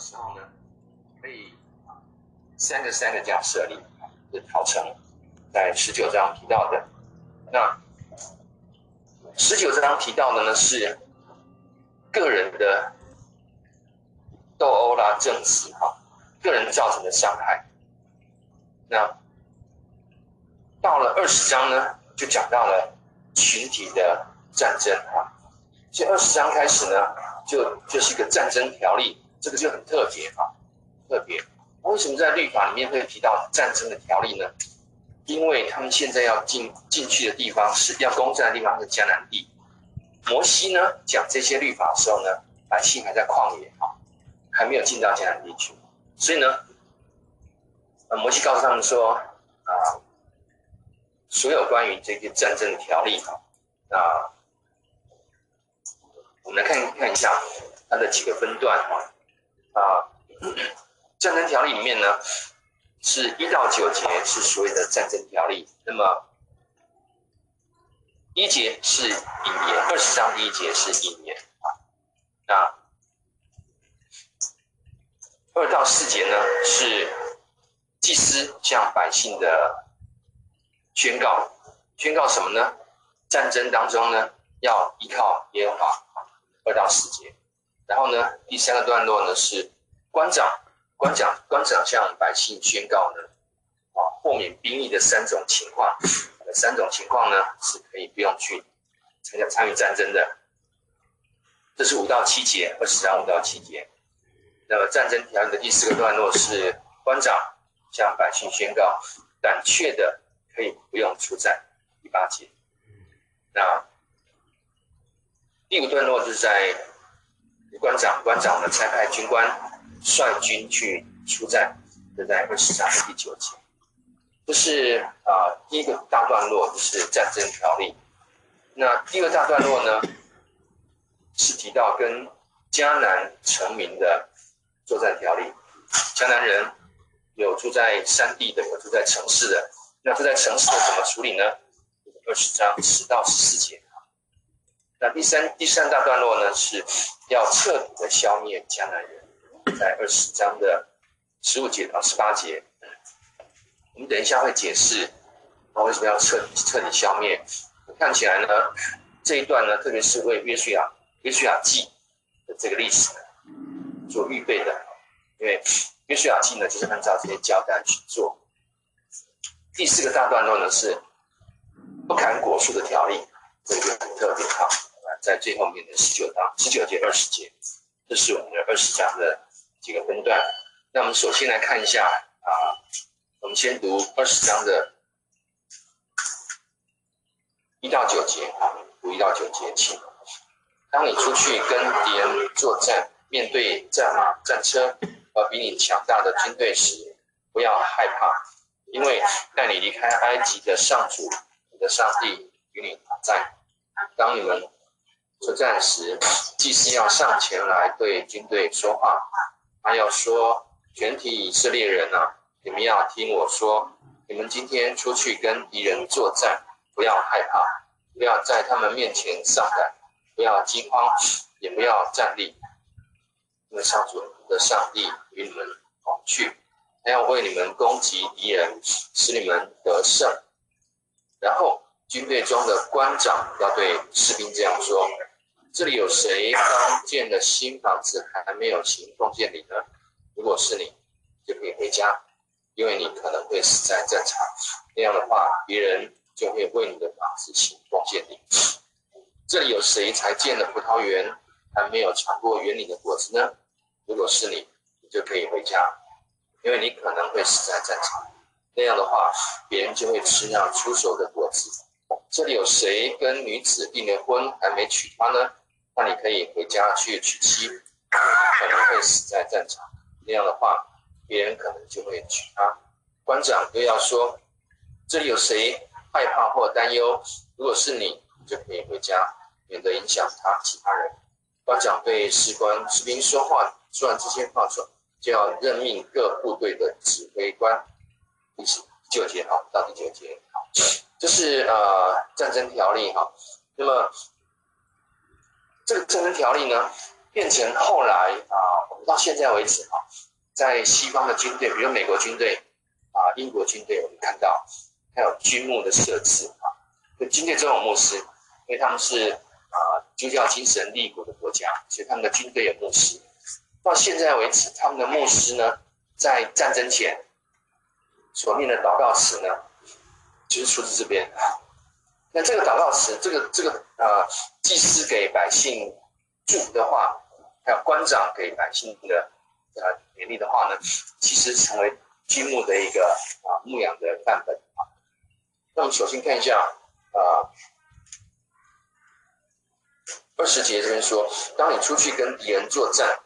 时候呢，可以三个三个这样设立，是陶成在十九章提到的。那十九章提到的呢是个人的斗殴啦、争执哈，个人造成的伤害。那到了二十章呢，就讲到了群体的战争哈。所以二十章开始呢，就就是一个战争条例。这个就很特别啊，特别。为什么在律法里面会提到战争的条例呢？因为他们现在要进进去的地方是要攻占的地方是迦南地。摩西呢讲这些律法的时候呢，百姓还在旷野啊，还没有进到迦南地区。所以呢，呃，摩西告诉他们说啊，所有关于这些战争的条例啊，那我们来看看一下它的几个分段啊。啊，战争条例里面呢，是一到九节是所谓的战争条例。那么一节是引言，二十章第一节是引言啊。那二到四节呢，是祭司向百姓的宣告，宣告什么呢？战争当中呢，要依靠耶和华。二到四节。然后呢，第三个段落呢是官长，官长，官长向百姓宣告呢，啊，豁免兵役的三种情况，三种情况呢是可以不用去参加参与战争的。这是五到七节，二十章五到七节。那么战争条例的第四个段落是官长向百姓宣告，胆怯的可以不用出战，第八节。那第五段落就是在。官长，官长呢，差派军官率军去出战，就在二十章的第九节。这是啊、第一个大段落就是战争条例。那第二大段落呢，是提到跟迦南城民的作战条例。迦南人有住在山地的，有住在城市的。那住在城市的怎么处理呢？二十章十到十四节。那第三第三大段落呢，是要彻底的消灭迦南人，在二十章的十五节到十八节，我们等一下会解释，那为什么要彻底彻底消灭？看起来呢，这一段呢，特别是为约书亚约书亚记的这个历史做预备的，因为约书亚记呢，就是按照这些交代去做。第四个大段落呢，是不砍果树的条例，这个很特别哈。在最后面的十九章、十九节、二十节，这是我们的二十章的几个分段。那我们首先来看一下啊，我们先读二十章的一到九节啊，读一到九节，请。当你出去跟敌人作战，面对战马、战车和比你强大的军队时，不要害怕，因为带你离开埃及的上主，你的上帝与你同在。当你们作战时，祭司要上前来对军队说话，他要说：“全体以色列人啊，你们要听我说，你们今天出去跟敌人作战，不要害怕，不要在他们面前丧胆，不要惊慌，也不要战栗，因为上主的上帝与你们同去，他要为你们攻击敌人，使你们得胜。”然后军队中的官长要对士兵这样说。这里有谁刚建的新房子还没有行动建立呢？如果是你，就可以回家，因为你可能会死在战场。那样的话，别人就会为你的房子行动建立。这里有谁才建的葡萄园还没有尝过园里的果子呢？如果是你，你就可以回家，因为你可能会死在战场。那样的话，别人就会吃那初熟的果子。这里有谁跟女子订了婚还没娶她呢？那你可以回家去娶妻，可能会死在战场。那样的话，别人可能就会娶她。官长又要说：“这里有谁害怕或担忧？如果是你，你就可以回家，免得影响他其他人。”官长对士官、士兵说话，说完这些话之后，就要任命各部队的指挥官。第九节好，到第九节好，这是呃战争条例哈。那么。这个战争条例呢，变成后来啊，我们到现在为止啊，在西方的军队，比如美国军队啊、英国军队，我们看到还有军牧的设置啊，就军队中有牧师，因为他们是啊基督教精神立国的国家，所以他们的军队有牧师。到现在为止，他们的牧师呢，在战争前所念的祷告词呢，就是出自这边。那这个祷告词，这个这个呃，祭司给百姓祝福的话，还有官长给百姓的呃勉励的话呢，其实成为军牧的一个啊牧养的范本啊。那我们首先看一下啊，二十节这边说，当你出去跟敌人作战，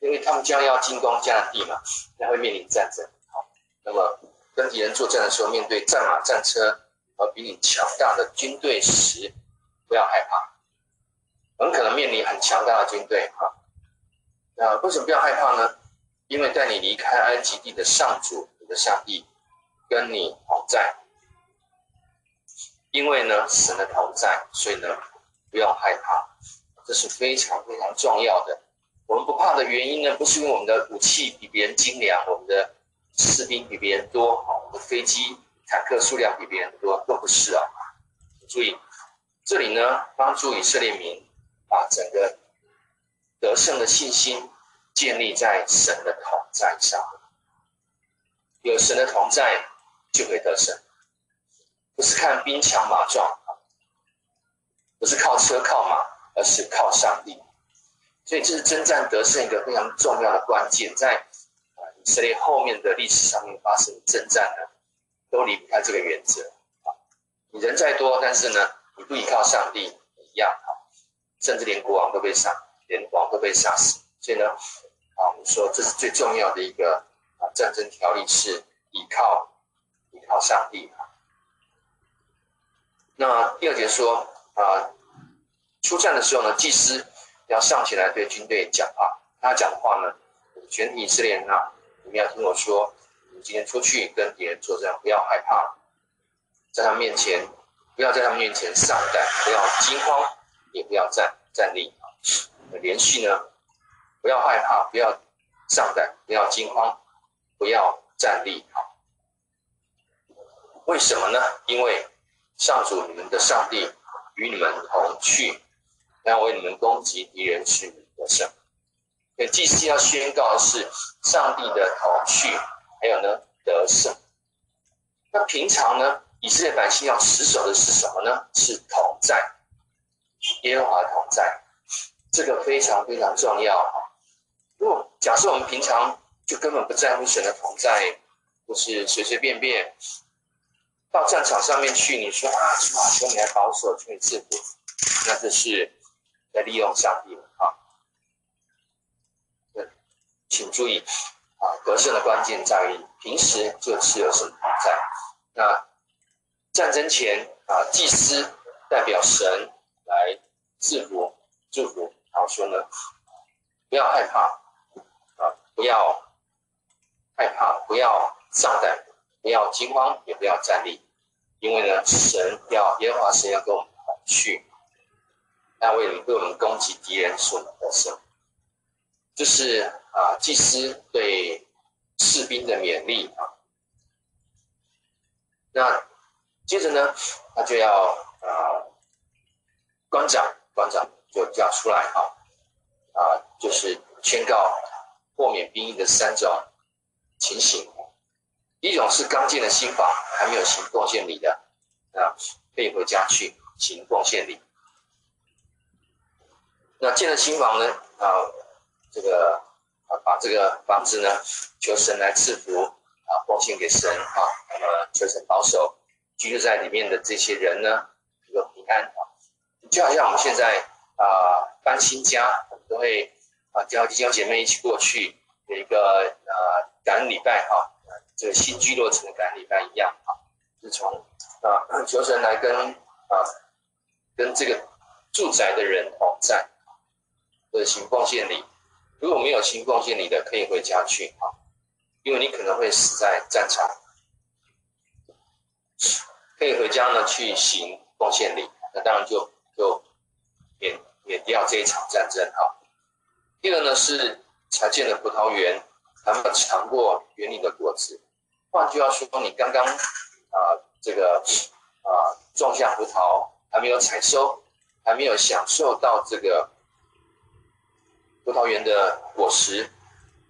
因为他们将要进攻迦南地嘛，将会面临战争。好，那么跟敌人作战的时候，面对战马战车。比你强大的军队时，不要害怕，很可能面临很强大的军队哈。那为什么不要害怕呢？因为带你离开埃及地的上主，你的上帝跟你同在。因为呢，神的同在，所以呢，不要害怕，这是非常非常重要的。我们不怕的原因呢，不是因为我们的武器比别人精良，我们的士兵比别人多，我们的飞机。坦克数量比别人多，都不是啊！注意，这里呢，帮助以色列民把整个得胜的信心建立在神的同在上。有神的同在，就会得胜。不是看兵强马壮，不是靠车靠马，而是靠上帝。所以，这是征战得胜一个非常重要的关键，在以色列后面的历史上面发生征战呢。都离不开这个原则啊！你人再多，但是呢，你不依靠上帝一样啊，甚至连国王都被杀，连王都被杀死。所以呢，啊，我们说这是最重要的一个啊战争条例，是依靠依靠上帝啊。那第二节说啊，出战的时候呢，祭司要上前来对军队讲话。他讲话呢，全体以色列人啊，你们要听我说。今天出去跟敌人作战，不要害怕，在他面前，不要在他面前丧胆，不要惊慌，也不要站站立啊。连续呢，不要害怕，不要丧胆，不要惊慌，不要站立啊。为什么呢？因为上主你们的上帝与你们同去，要为你们攻击敌人，是你们得胜。所以祭司要宣告是上帝的同去。还有呢，得胜。那平常呢，以色列百姓要持守的是什么呢？是同在，耶和华同在，这个非常非常重要啊。如果假设我们平常就根本不在乎神的同在，或是随随便便到战场上面去，你说啊，哇，求你来保守，求你赐福，那这是在利用上帝了啊。请注意。啊，得胜的关键在于平时就是有什么在。那战争前啊，祭司代表神来赐福、祝福。然后说呢，不要害怕啊，不要害怕，不要丧胆，不要惊慌，也不要战栗，因为呢，神要耶和华神要跟我们同去，那为为我们攻击敌人所能得胜。就是。啊，祭司对士兵的勉励啊，那接着呢，他就要啊，官长官长就叫出来啊，啊，就是宣告豁免兵役的三种情形。一种是刚建了新房，还没有行贡献礼的，啊，可以回家去行贡献礼。那建了新房呢，啊，这个。把这个房子呢，求神来赐福啊，奉献给神啊，那么求神保守居住在里面的这些人呢，一个平安啊。就好像我们现在啊搬新家，我们都会啊叫弟兄姐妹一起过去有一个啊感恩礼拜哈，这个新居落成的感恩礼拜一样啊，是从啊求神来跟啊跟这个住宅的人同在，或者行奉献礼。如果没有行贡献礼的，可以回家去啊，因为你可能会死在战场，可以回家呢去行贡献礼，那当然就就免免掉这一场战争哈。第二呢是才见的葡萄园还没有尝过园里的果子。换句话说，你刚刚啊、这个啊、种下葡萄还没有采收，还没有享受到这个葡萄园的果实。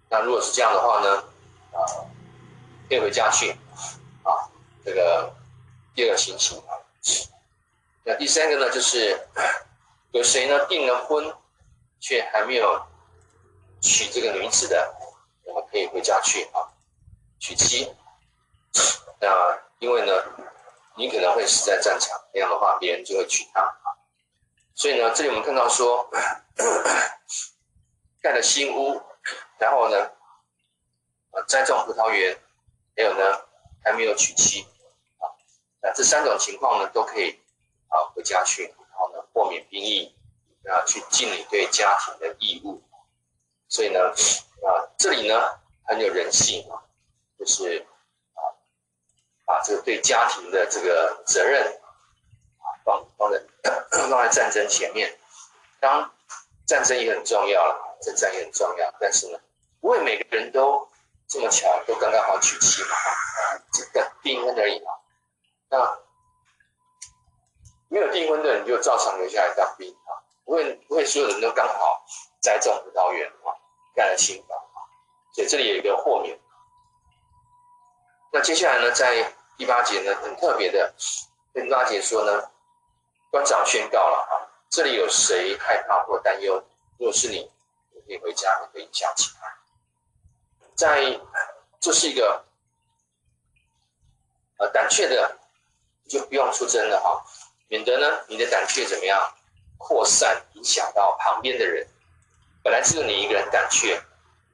那如果是这样的话呢，啊、可以回家去啊，这个第二个情形啊。那第三个呢，就是有谁呢订了婚，却还没有娶这个女子的，我们可以回家去啊，娶妻。那因为呢，你可能会死在战场，那样的话，别人就会娶她啊。所以呢，这里我们看到说，盖了新屋。然后呢，呃，栽种葡萄园，还有呢，还没有娶妻，啊，那这三种情况呢，都可以啊回家去，然后呢，豁免兵役，啊，去尽你对家庭的义务。所以呢，啊，这里呢很有人性啊，就是啊，把这个对家庭的这个责任啊放放在 放在战争前面，当战争也很重要了。这战也很重要，但是呢，不会每个人都这么巧，都刚刚好娶妻嘛，啊，这个订婚而已嘛。那没有订婚的人就照常留下来当兵啊，不会不会所有人都刚好栽种葡萄园啊，盖了新房啊，所以这里有一个豁免。那接下来呢，在第八节呢，很特别的，第八节说呢，官长宣告了啊，这里有谁害怕或担忧？如果是你。可以回家，可以想起来。在，这是一个呃胆怯的，就不用出征了哈，免得呢你的胆怯怎么样扩散，影响到旁边的人。本来只有你一个人胆怯，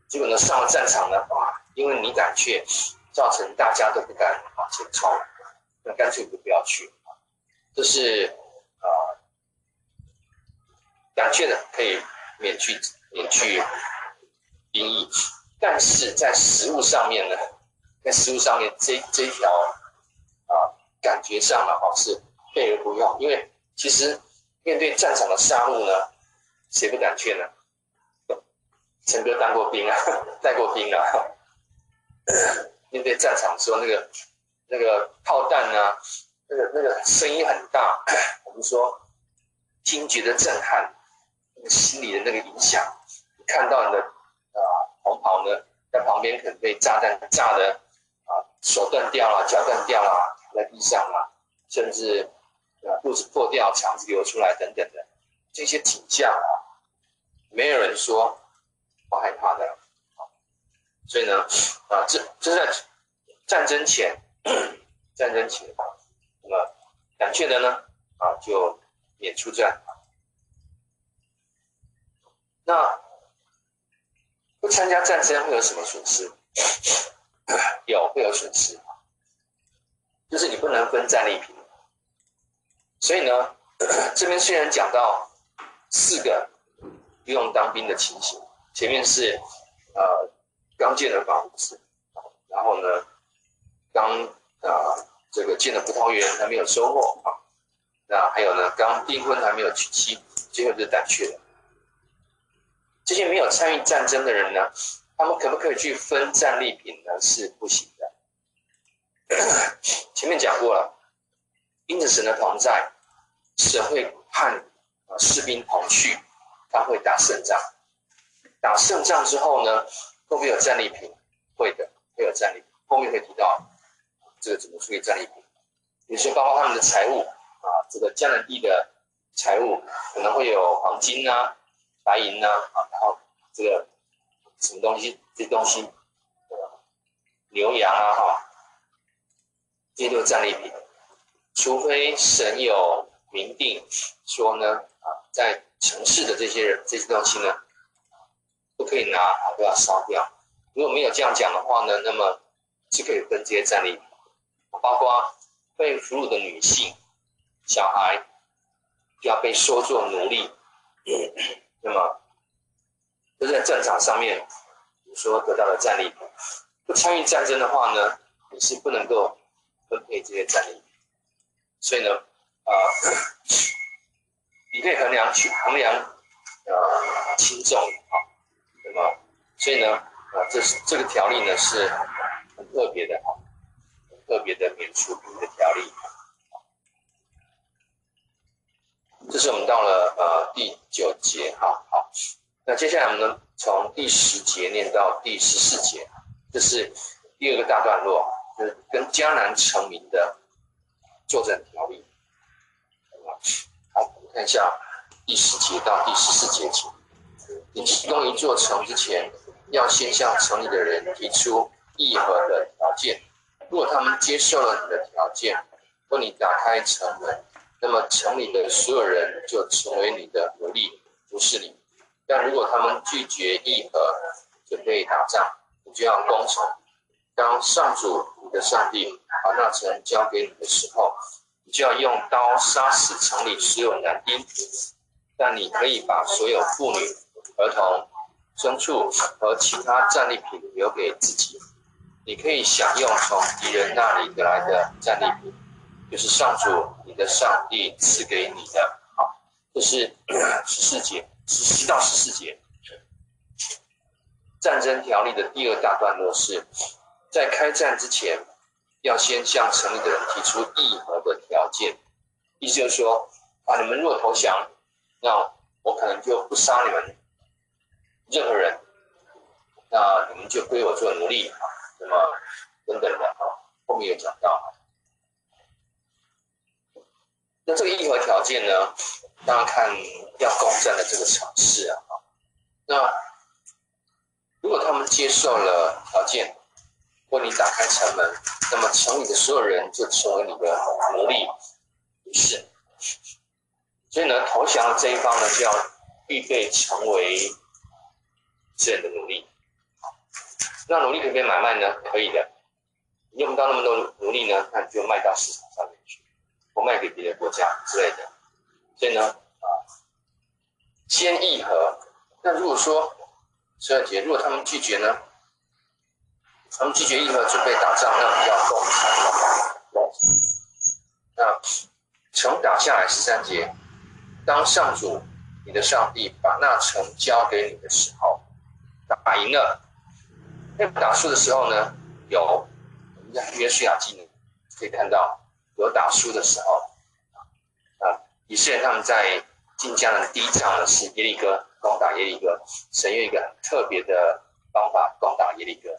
结果呢上了战场呢，哇，因为你胆怯，造成大家都不敢往前冲，那干脆就不要去。这是呃胆怯的可以免去。免去兵役，但是在实物上面呢，在实物上面这这一条啊，感觉上呢，哈是备而不用，因为其实面对战场的杀戮呢，谁不胆怯呢？陈哥当过兵啊，带过兵啊，面对战场的时候，那个那个炮弹啊，那个那个声音很大，我们说听觉的震撼。那个心理的那个影响，看到你的啊同袍呢，在旁边可能被炸弹炸的啊手断掉了，脚断掉了，在地上啊，甚至啊肚子破掉，肠子流出来等等的这些景象啊，没有人说不害怕的。所以呢，啊这这是在战争前，战争前，那么胆怯的呢啊就免出战。那不参加战争会有什么损失？有会有损失，就是你不能分战利品。所以呢，这边虽然讲到四个不用当兵的情形，前面是呃刚建了房子，然后呢刚啊、呃、这个建了葡萄园还没有收获啊，那还有呢刚订婚还没有娶妻，最后就是胆怯的。这些没有参与战争的人呢，他们可不可以去分战利品呢？是不行的。前面讲过了，因着神的同在，神会和士兵同去，他会打胜仗。打胜仗之后呢，会不会有战利品？会的，会有战利品。后面会提到这个怎么处理战利品，有些包括他们的财物啊，这个迦南地的财物可能会有黄金啊。白银呢？啊，然后这个什么东西？这东西，牛羊啊，哈，这些都是战利品。除非神有明定说呢，啊，在城市的这些人这些东西呢，不可以拿，啊，都要烧掉。如果没有这样讲的话呢，那么是可以分这些战利品，包括被俘虏的女性、小孩，要被收作奴隶。那么，就在战场上面，你说得到的战利品，不参与战争的话呢，你是不能够分配这些战利品。所以呢，啊、呃，你可以衡量去衡量，呃，轻重啊。那么，所以呢，啊，这是这个条例呢是很特别的哈，很特别的免除兵役的条例。这是我们到了呃第九节哈，好，那接下来我们从第十节念到第十四节，这是第二个大段落，就是跟迦南成民的作战条例。好，我们看一下第十节到第十四节请。你启攻一座城之前，要先向城里的人提出议和的条件。如果他们接受了你的条件，或你打开城门。那么城里的所有人就成为你的奴隶，服侍你。但如果他们拒绝议和，准备打仗，你就要攻城。当上主你的上帝把那城交给你的时候，你就要用刀杀死城里所有男丁。但你可以把所有妇女、儿童、牲畜和其他战利品留给自己。你可以享用从敌人那里得来的战利品。就是上主你的上帝赐给你的，好，这是 十四节，十四到十四节。战争条例的第二大段落是，在开战之前，要先向城里的人提出议和的条件，意思就是说，啊，你们若投降，那我可能就不杀你们任何人，那你们就归我做奴隶，啊，什么等等的，啊，后面有讲到。那这个议和条件呢？大家看要攻占的这个城市啊，那如果他们接受了条件，或你打开城门，那么城里的所有人就成为你的奴隶，不是？所以呢，投降的这一方呢，就要预备成为这人的奴隶。那奴隶可不可以买卖呢？可以的，用不到那么多奴隶呢，那你就卖到市场上。不卖给别的国家之类的，所以呢，啊，先议和。那如果说十二节，如果他们拒绝呢？他们拒绝议和，准备打仗，那我们要攻城。那城打下来十三节，当上主你的上帝把那城交给你的时候，打赢了。那打输的时候呢？有我们在约书亚记可以看到。有打输的时候，啊，以色列他们在进迦南的第一仗呢是耶利哥攻打耶利哥，神用一个很特别的方法攻打耶利哥。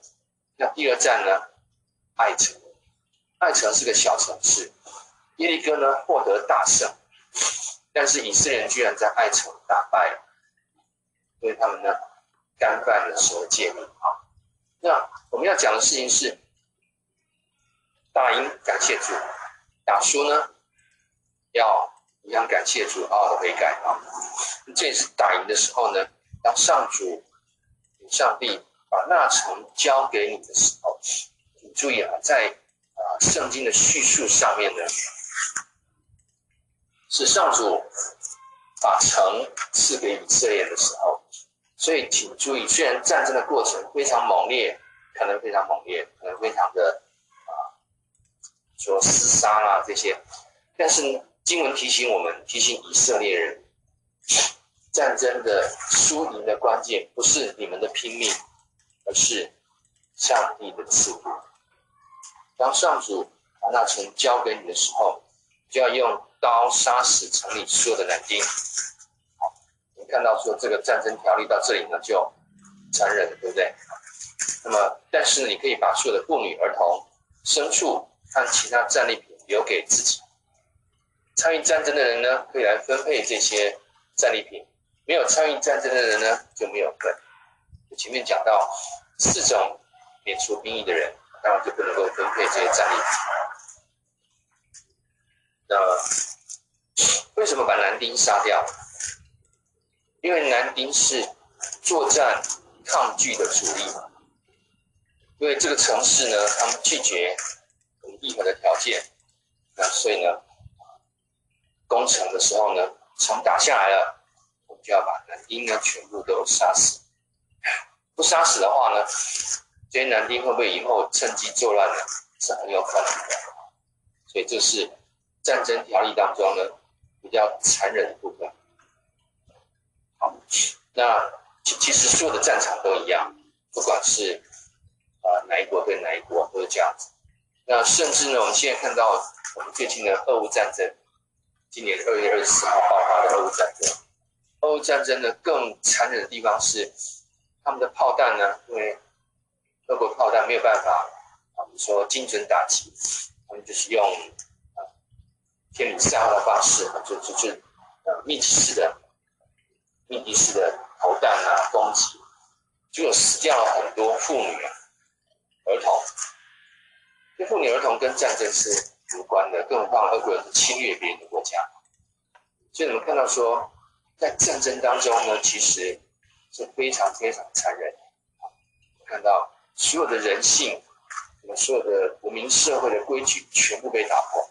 那第二战呢，艾城，艾城是个小城市，耶利哥呢获得大胜，但是以色列人居然在艾城打败了，所以他们呢干犯了神的诫命啊。那我们要讲的事情是，大英感谢主。打输呢，要一样感谢主，好好的悔改啊！这次打赢的时候呢，当上主、上帝把那城交给你的时候，你注意啊，在啊圣经的叙述上面呢，是上主把城赐给以色列的时候，所以请注意，虽然战争的过程非常猛烈，可能非常猛烈，可能非常的。说厮杀啊这些，但是经文提醒我们，提醒以色列人，战争的输赢的关键不是你们的拼命，而是上帝的赐福。当上主把那城交给你的时候，就要用刀杀死城里所有的男丁。好，你看到说这个战争条例到这里呢，就残忍了，对不对？那么，但是你可以把所有的妇女、儿童、牲畜。和其他战利品留给自己。参与战争的人呢，可以来分配这些战利品；没有参与战争的人呢，就没有份。前面讲到四种免除兵役的人，当然就不能够分配这些战利品。那为什么把男丁杀掉？因为男丁是作战抗拒的主力。因为这个城市呢，他们拒绝。议和的条件，那所以呢，攻城的时候呢，城打下来了，我们就要把男丁呢全部都杀死。不杀死的话呢，这些男丁会不会以后趁机作乱呢？是很有可能的。所以这是战争条例当中呢比较残忍的部分。好，那其其实所有的战场都一样，不管是啊、呃、哪一国对哪一国都是这样子。那甚至呢，我们现在看到我们最近的俄乌战争，今年二月二十四号爆发的俄乌战争。俄乌战争呢，更残忍的地方是，他们的炮弹呢，因为俄国炮弹没有办法，啊我们说精准打击，他们就是用啊天女散花的方式，就就就呃密集式的、密集式的投弹啊攻击，结果死掉了很多妇女、儿童。妇女儿童跟战争是无关的，更何况俄国人是侵略别人的国家，所以你们看到说，在战争当中呢，其实是非常非常残忍。看到所有的人性，我们所有的文明社会的规矩全部被打破，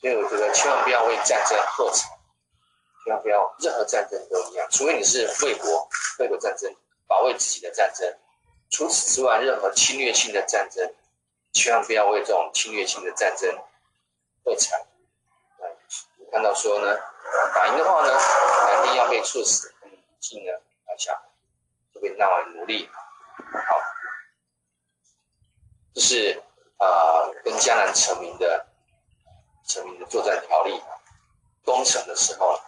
所以我觉得千万不要为战争喝彩，千万不要任何战争都一样，除非你是为国为国战争，保卫自己的战争。除此之外，任何侵略性的战争，千万不要为这种侵略性的战争喝彩。嗯，看到说呢，打赢的话呢，肯定要被处死；不进呢，拿下，就被纳为奴隶。好，这是啊、跟迦南成名的成名的作战条例，攻城的时候。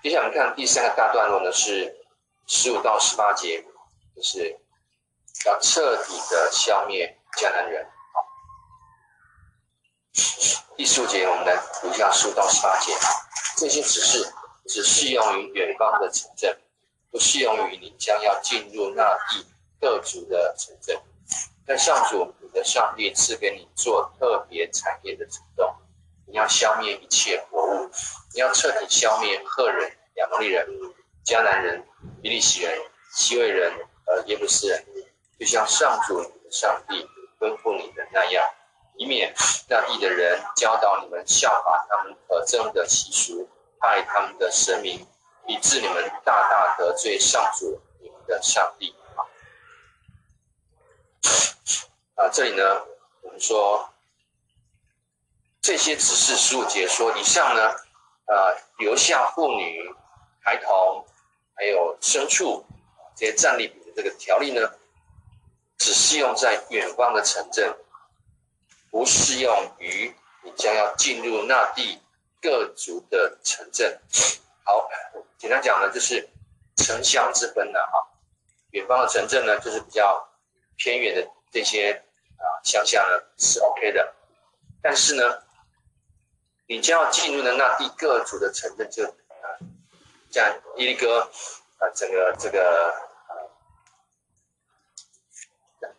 接下来我们看第三个大段落呢，是十五到十八节，就是。要彻底的消灭迦南人。好，第十五节我们来读一下十五到十八节。这些指示只适用于远方的城镇，不适用于你将要进入那地各族的城镇。在上主你的上帝赐给你做特别产业的城中，你要消灭一切活物，你要彻底消灭赫人、亚摩利人、迦南人、比利时人、希未人和耶布斯人。就像上主你的上帝吩咐你的那样，以免那地的人教导你们效法他们可憎的习俗，拜他们的神明，以致你们大大得罪上主你们的上帝。啊，啊这里呢，我们说这些只是十五节说，以上呢，啊，留下妇女、孩童，还有牲畜这些战利品的这个条例呢。只适用在远方的城镇，不适用于你将要进入那地各族的城镇。好，简单讲呢，就是城乡之分的哈。远方的城镇呢，就是比较偏远的这些啊乡下呢是 OK 的，但是呢，你将要进入的那地各族的城镇就啊，像耶利哥啊，整个这个。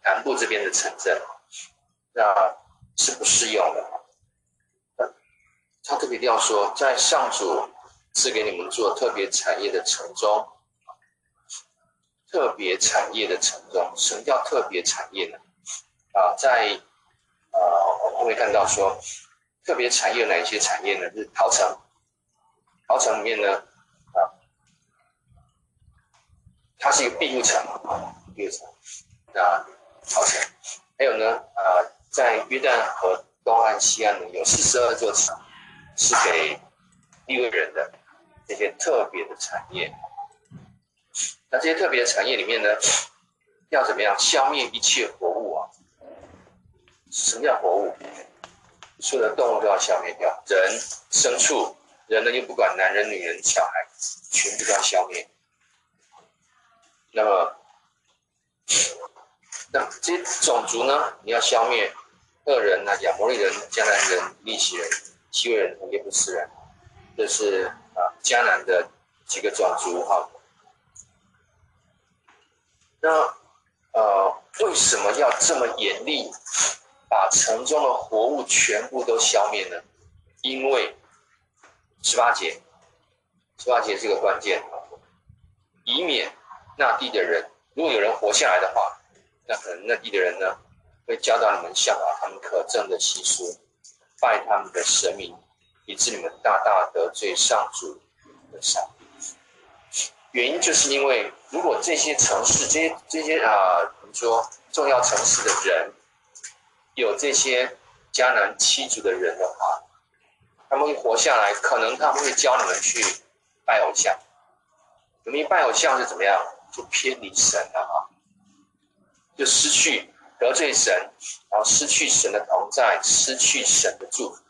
南部这边的城镇，那是不适用的。他特别要说，在上主赐给你们做特别产业的城中，特别产业的城中，什么叫特别产业呢？啊，在呃，我们会看到说，特别产业有哪一些产业呢？是陶城，陶城里面呢，啊，它是一个庇护城，庇护城，那。朝鲜，还有呢，呃，在约旦河东岸、西岸呢，有四十二座城，是给利未人的这些特别的产业。那这些特别的产业里面呢，要怎么样消灭一切活物啊？什么叫活物？所有的动物都要消灭掉，人、牲畜，人呢又不管男人、女人、小孩，全部都要消灭。那么。那这些种族呢？你要消灭恶人啊，亚摩利人、迦南人、利希人、希未人和耶布斯人，这是啊迦南的几个种族哈。那呃，为什么要这么严厉，把城中的活物全部都消灭呢？因为十八节，十八节是个关键，以免那地的人，如果有人活下来的话。那可能那地的人呢，会教导你们效法他们可憎的习俗，拜他们的神明，以致你们大大得罪上主的上帝。原因就是因为，如果这些城市、这些这些啊，我们说重要城市的人，有这些迦南七族的人的话，他们会活下来，可能他们会教你们去拜偶像，你们一拜偶像是怎么样？就偏离神了，就失去得罪神，然后失去神的同在，失去神的祝福。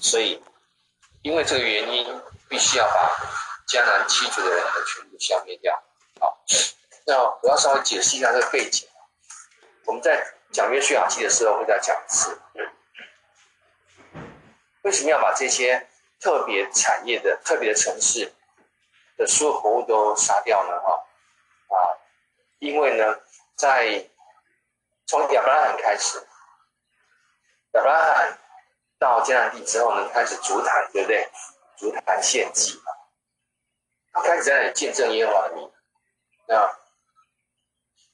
所以，因为这个原因，必须要把迦南七族的人全部消灭掉。好，那我要稍微解释一下这个背景。我们在讲约书亚记的时候会再讲一次。为什么要把这些特别产业的、特别的城市的所有活物都杀掉呢？哈啊，因为呢，在从亚伯拉罕开始，亚伯拉罕到迦南地之后呢，开始筑坛，对不对？筑坛献祭嘛，他开始在那里见证耶和华的名。那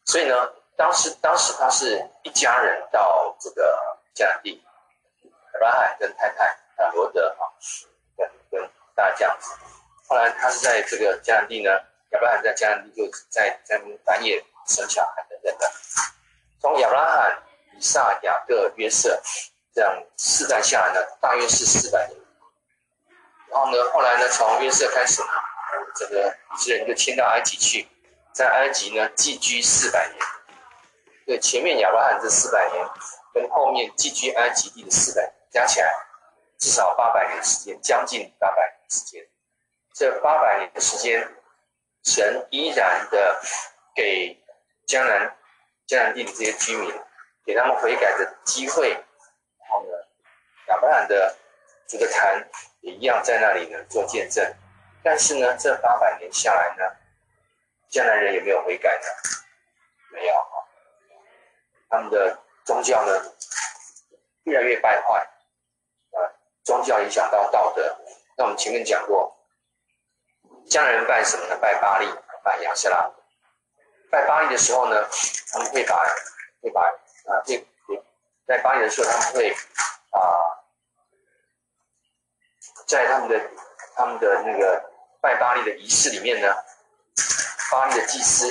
所以呢，当时当时他是一家人到这个迦南地。亚伯拉罕跟太太啊罗德啊，跟跟大家这样子。后来他是在这个迦南地呢，亚伯拉罕在迦南地就在在繁衍生小孩等等的。从亚拉罕、以撒、雅各、约瑟这样世代下来呢，大约是四百年。然后呢，后来呢，从约瑟开始，这个以色列人就迁到埃及去，在埃及呢寄居四百年。对，前面亚拉罕这四百年，跟后面寄居埃及地的四百年。加起来至少八百年时间，将近八百年时间。这八百年的时间，神依然的给江南江南地的这些居民，给他们悔改的机会。然后呢，亚伯兰的这个坛也一样在那里呢做见证。但是呢，这八百年下来呢，江南人有没有悔改呢？没有。他们的宗教呢，越来越败坏。啊宗教影响到道德，那我们前面讲过，江南人拜什么呢？拜巴力，拜亚舍拉。拜巴黎的时候呢，他们会把会把啊，这在巴黎的时候，他们会啊，在他们的他们的那个拜巴黎的仪式里面呢，巴黎的祭司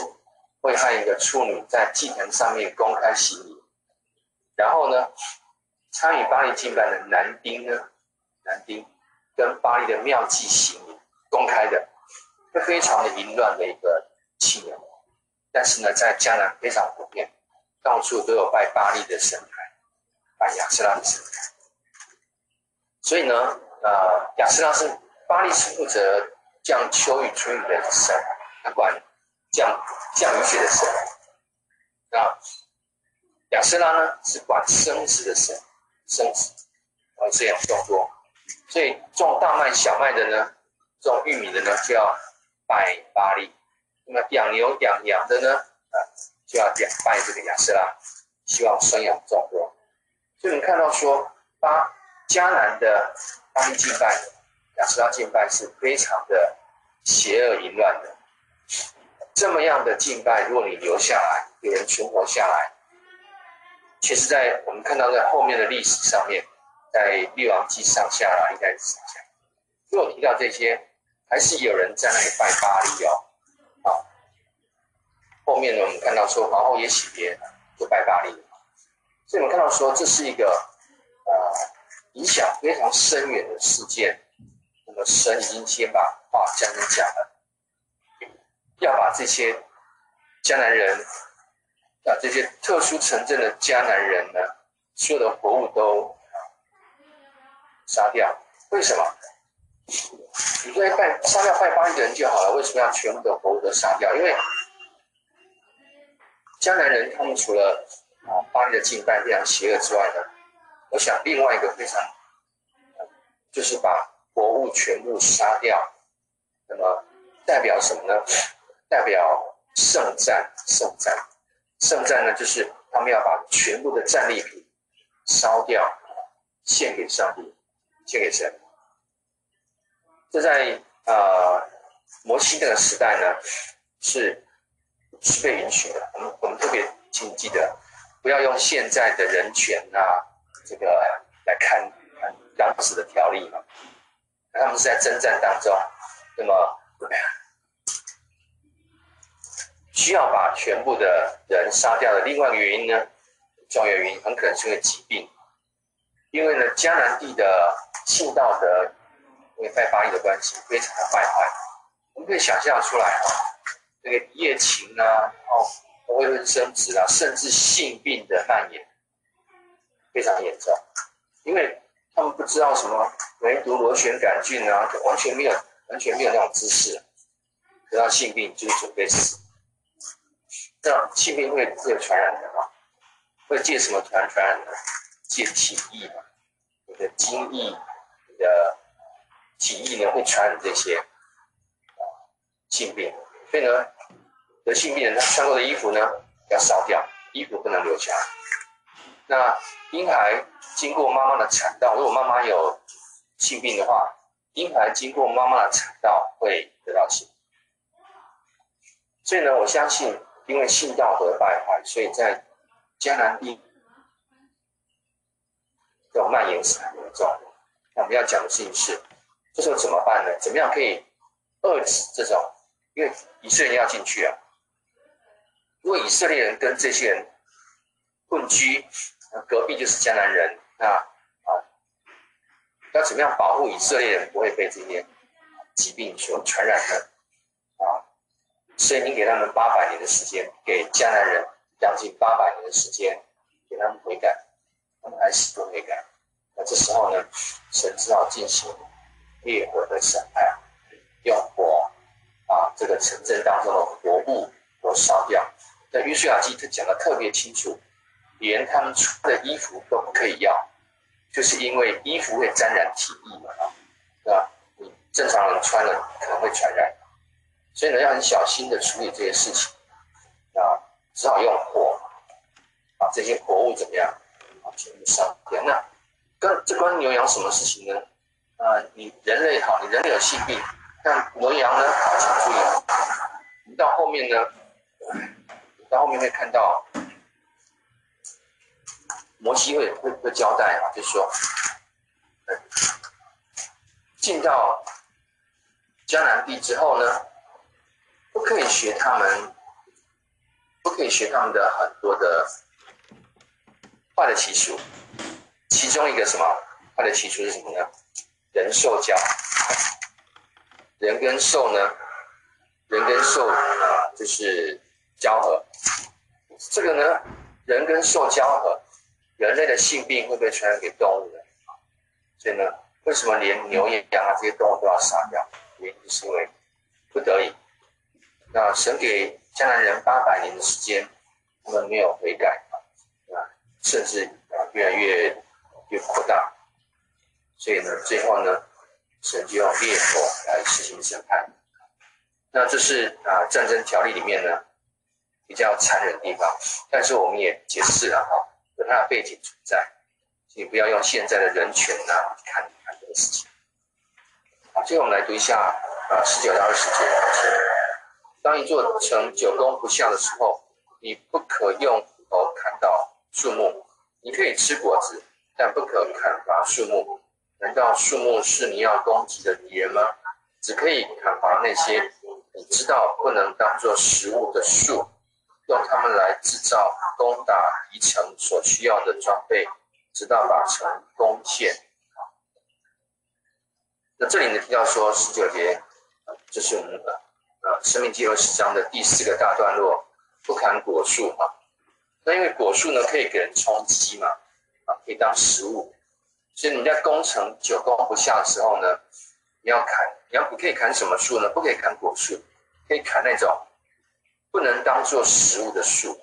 会和一个处女在祭坛上面公开行礼，然后呢，参与巴黎敬拜的男丁呢。男丁跟巴黎的庙祭行公开的，会非常的淫乱的一个信仰。但是呢，在迦南非常普遍，到处都有拜巴利的神台，拜亚斯拉的神台。所以呢，呃，亚斯拉是巴利是负责降秋雨春雨的神，他管降降雨雪的神。那亚斯拉呢是管生殖的神，生殖，然后这样动作。所以种大麦、小麦的呢，种玉米的呢，就要拜巴利；那么养牛、养羊的呢，啊，就要点拜这个亚瑟拉，希望生养众多。所以你看到说，巴迦南的巴力敬拜、亚瑟拉敬拜是非常的邪恶淫乱的。这么样的敬拜，如果你留下来，有人存活下来，其实，在我们看到在后面的历史上面。在列王记上下啊，应该是上下。如果提到这些，还是有人在那里拜巴力哦。后面呢，我们看到说皇后耶洗别就拜巴力。所以我们看到说这是一个呃影响非常深远的事件。那么神已经先把话这样讲了，要把这些迦南人把，这些特殊城镇的迦南人呢，所有的活物都。杀掉？为什么？你说拜杀掉拜巴力的人就好了，为什么要全部的活物都杀掉？因为迦南人他们除了啊巴力的敬拜非常邪恶之外呢，我想另外一个非常，就是把活物全部杀掉。那么代表什么呢？代表圣战，圣战，圣战呢，就是他们要把全部的战利品烧掉，献给上帝。献给神，这在呃摩西那个时代呢，是是被允许的。特别请记得，不要用现在的人权啊这个来看看当时的条例嘛。他们是在征战当中，那么 需要把全部的人杀掉的。另外一个原因呢，重要原因很可能是因为疾病，因为呢迦南地的。信道德因为拜巴力的关系非常的败坏，我们可以想象出来啊，这个一夜情啊，哦，未婚生子啊，甚至性病的蔓延非常严重，因为他们不知道什么梅毒、螺旋杆菌啊，就完全没有完全没有那种知识，得到性病就是准备死。这样性病会会传染的嘛？会借什么传传染的？借体液嘛，你的精液、你的体液呢会传染这些啊性病。所以呢，得性病人他穿过的衣服呢要烧掉，衣服不能留下。那婴孩经过妈妈的产道，如果妈妈有性病的话，婴孩经过妈妈的产道会得到性。所以呢，我相信。因为性道德败坏，所以在迦南地这种蔓延是很严重。那我们要讲的事情是，这时候怎么办呢？怎么样可以遏制这种？因为以色列人要进去啊。如果以色列人跟这些人混居，隔壁就是迦南人，那啊，要怎么样保护以色列人不会被这些疾病所传染呢？啊所以你给他们八百年的时间，给迦南人将近八百年的时间，给他们悔改，他们还是不悔改。那这时候呢，神只好进行烈火的审判，用火把这个城镇当中的活物都烧掉。在约书亚记他讲的特别清楚，连他们穿的衣服都不可以要，就是因为衣服会沾染体液嘛，对吧？你正常人穿了可能会传染。所以呢，要很小心的处理这些事情，啊，只好用火把这些活物怎么样啊，全部烧掉。那跟这关牛羊什么事情呢？啊，你人类好，你人类有性病，那牛羊呢？请注意，你到后面呢，到后面会看到摩西会会会交代啊，就是说，进到迦南地之后呢。不可以学他们，不可以学他们的很多的坏的习俗。其中一个什么坏的习俗是什么呢？人兽交，人跟兽呢，人跟兽啊，就是交合。这个呢，人跟兽交合，人类的性病会被传染给动物的？所以呢，为什么连牛羊啊这些动物都要杀掉？原因是因为不得已。那神给迦南人八百年的时间，他们没有悔改啊，甚至啊越来越越扩大，所以呢，最后呢，神就用烈火来实行审判。那这是啊战争条例里面呢比较残忍的地方，但是我们也解释了哈，有它的背景存在，你不要用现在的人权呐看看这个事情。好，接着我们来读一下啊十九到二十节。当一座城久攻不下的时候，你不可用斧头砍倒树木，你可以吃果子，但不可砍伐树木。难道树木是你要攻击的敌人吗？只可以砍伐那些你知道不能当做食物的树，用它们来制造攻打敌城所需要的装备，直到把城攻陷。那这里呢提到说十九节，这是我们的。啊，《申命记》二十章的第四个大段落，不砍果树啊。那因为果树呢，可以给人充饥嘛，啊，可以当食物。所以你在攻城久攻不下的时候呢，你要砍，你要你可以砍什么树呢？不可以砍果树，可以砍那种不能当做食物的树。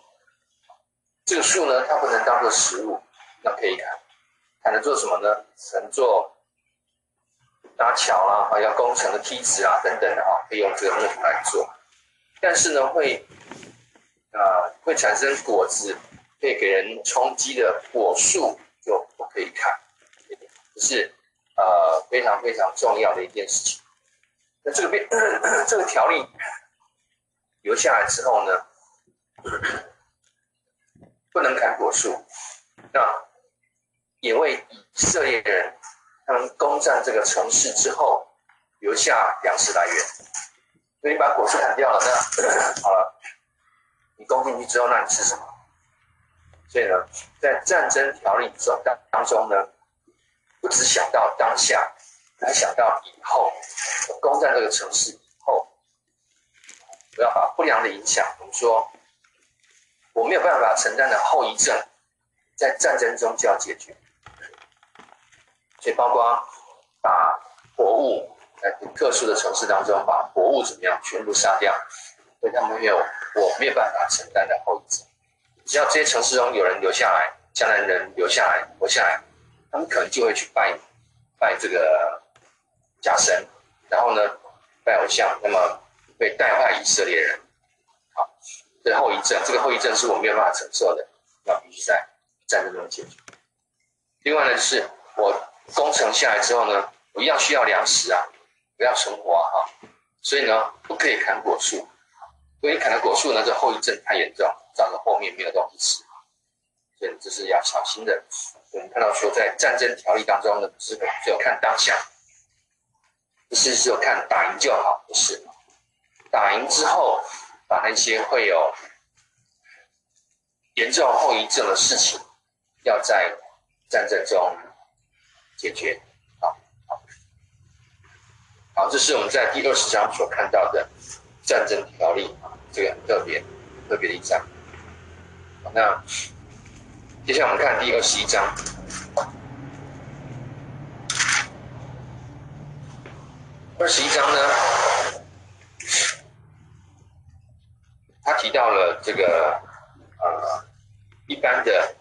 这个树呢，它不能当做食物，那可以砍。砍了做什么呢？能做。搭桥啊，还要工程的梯子啊，等等的啊，可以用这个木头来做。但是呢，会啊、呃、会产生果子，可以给人充饥的果树就不可以砍，这是呃非常非常重要的一件事情。那这个变 这个条例留下来之后呢，不能砍果树，那也为以色列人。他们攻占这个城市之后，留下粮食来源。所以把果树砍掉了，那 好了，你攻进去之后，那你吃什么？所以呢，在战争条例中当当中呢，不只想到当下，还想到以后攻占这个城市不要把不良的影响，我们说我没有办法承担的后遗症，在战争中就要解决。所以包括把活物在特殊的城市当中把活物怎么样全部杀掉，对他们没有我没有办法承担的后遗症。只要这些城市中有人留下来，将来人留下来活下来，他们可能就会去拜拜这个假神，然后呢拜偶像，那么会带坏以色列人。好，这后遗症，这个后遗症是我没有办法承受的，要必须在战争中解决。另外呢，就是我攻城下来之后呢，我一样需要粮食啊，我要存活啊，所以呢不可以砍果树，因为砍了果树呢，这后遗症太严重，造成后面没有东西吃。所以这是要小心的。我们看到说，在战争条例当中呢，不是只有看当下，不是只有看打赢就好，不是。打赢之后，把那些会有严重后遗症的事情，要在战争中解决。好，好，好，这是我们在第二十章所看到的战争条例啊，这个很特别、特别的一章。那。接下来我们看第二十一章。二十一章呢，他提到了这个呃一般的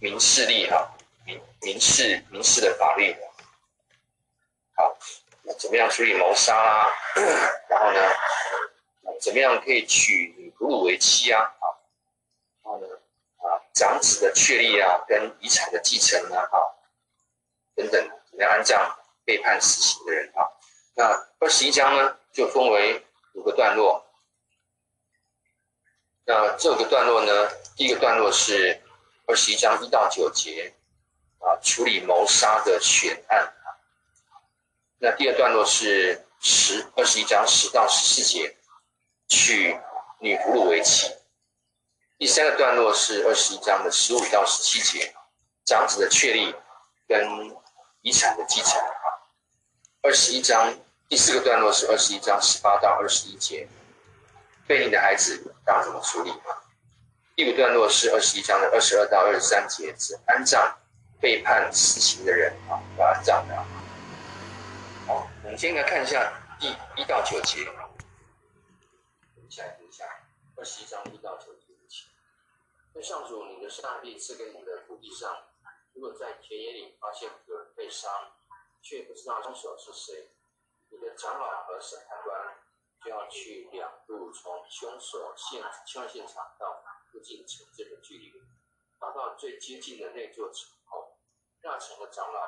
民事力哈，民民事民事的法律。好，那怎么样处理谋杀啊？然后呢，怎么样可以娶女俘虏为妻啊？然后呢啊？长子的确立啊，跟遗产的继承啊，哈，等等，怎么样安葬被判死刑的人啊？那二十一章呢，就分为五个段落。那这个段落呢，第一个段落是二十一章一到九节啊，处理谋杀的悬案。那第二段落是十二十一章十到十四节，娶女俘虏为妻。第三个段落是二十一章的十五到十七节，长子的确立跟遗产的继承。二十一章第四个段落是二十一章十八到二十一节，被你的孩子当怎么处理？第五段落是二十一章的二十二到二十三节，是安葬被判死刑的人啊，要安葬的。好，我们先来看一下第一到九节。我们先来读一下二十一章一到九节。在上主你的上帝赐给你的土地上，如果在田野里发现有人被杀，却不知道凶手是谁，你的长老和审判官就要去两度从凶手现凶现场到附近城镇的距离，达到最接近的那座城后，那城的长老